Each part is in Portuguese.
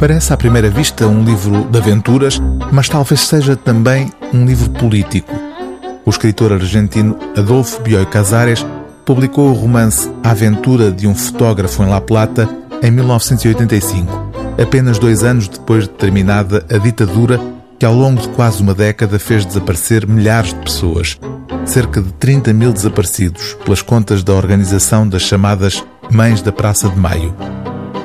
Parece à primeira vista um livro de aventuras, mas talvez seja também um livro político. O escritor argentino Adolfo Bioy Casares publicou o romance A Aventura de um Fotógrafo em La Plata em 1985, apenas dois anos depois de terminada a ditadura que ao longo de quase uma década fez desaparecer milhares de pessoas, cerca de 30 mil desaparecidos, pelas contas da organização das chamadas Mães da Praça de Maio.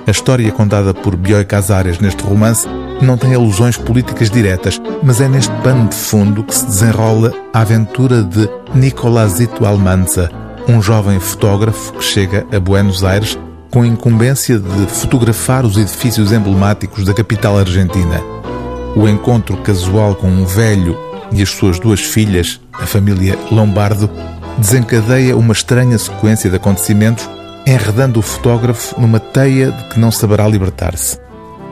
A história contada por Bioy Casares neste romance não tem alusões políticas diretas, mas é neste pano de fundo que se desenrola a aventura de Nicolásito Almanza, um jovem fotógrafo que chega a Buenos Aires com a incumbência de fotografar os edifícios emblemáticos da capital argentina. O encontro casual com um velho e as suas duas filhas, a família Lombardo, desencadeia uma estranha sequência de acontecimentos enredando o fotógrafo numa teia de que não saberá libertar-se.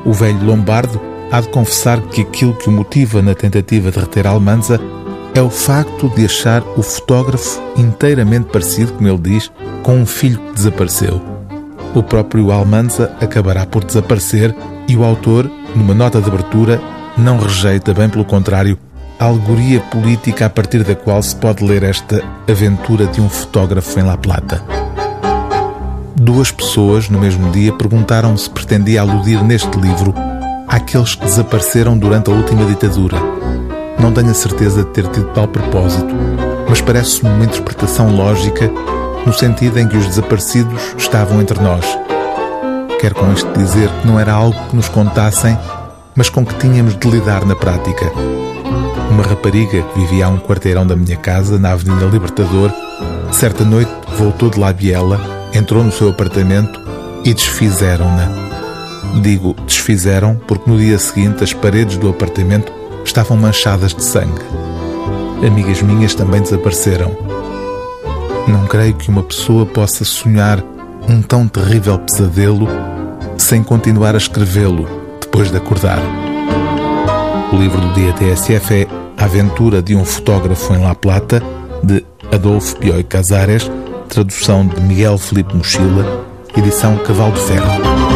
O velho Lombardo há de confessar que aquilo que o motiva na tentativa de reter Almanza é o facto de achar o fotógrafo inteiramente parecido, como ele diz, com um filho que desapareceu. O próprio Almanza acabará por desaparecer e o autor, numa nota de abertura, não rejeita, bem pelo contrário, a alegoria política a partir da qual se pode ler esta aventura de um fotógrafo em La Plata. Duas pessoas, no mesmo dia, perguntaram se pretendia aludir neste livro àqueles que desapareceram durante a última ditadura. Não tenho a certeza de ter tido tal propósito, mas parece-me uma interpretação lógica no sentido em que os desaparecidos estavam entre nós. Quero com isto dizer que não era algo que nos contassem, mas com que tínhamos de lidar na prática. Uma rapariga que vivia a um quarteirão da minha casa, na Avenida Libertador, certa noite voltou de La Biela entrou no seu apartamento e desfizeram-na. Digo desfizeram porque no dia seguinte as paredes do apartamento estavam manchadas de sangue. Amigas minhas também desapareceram. Não creio que uma pessoa possa sonhar um tão terrível pesadelo sem continuar a escrevê-lo depois de acordar. O livro do dia TSF é A Aventura de um Fotógrafo em La Plata, de Adolfo Bioy Casares, tradução de Miguel Felipe Mochila, edição Cavalo de Ferro.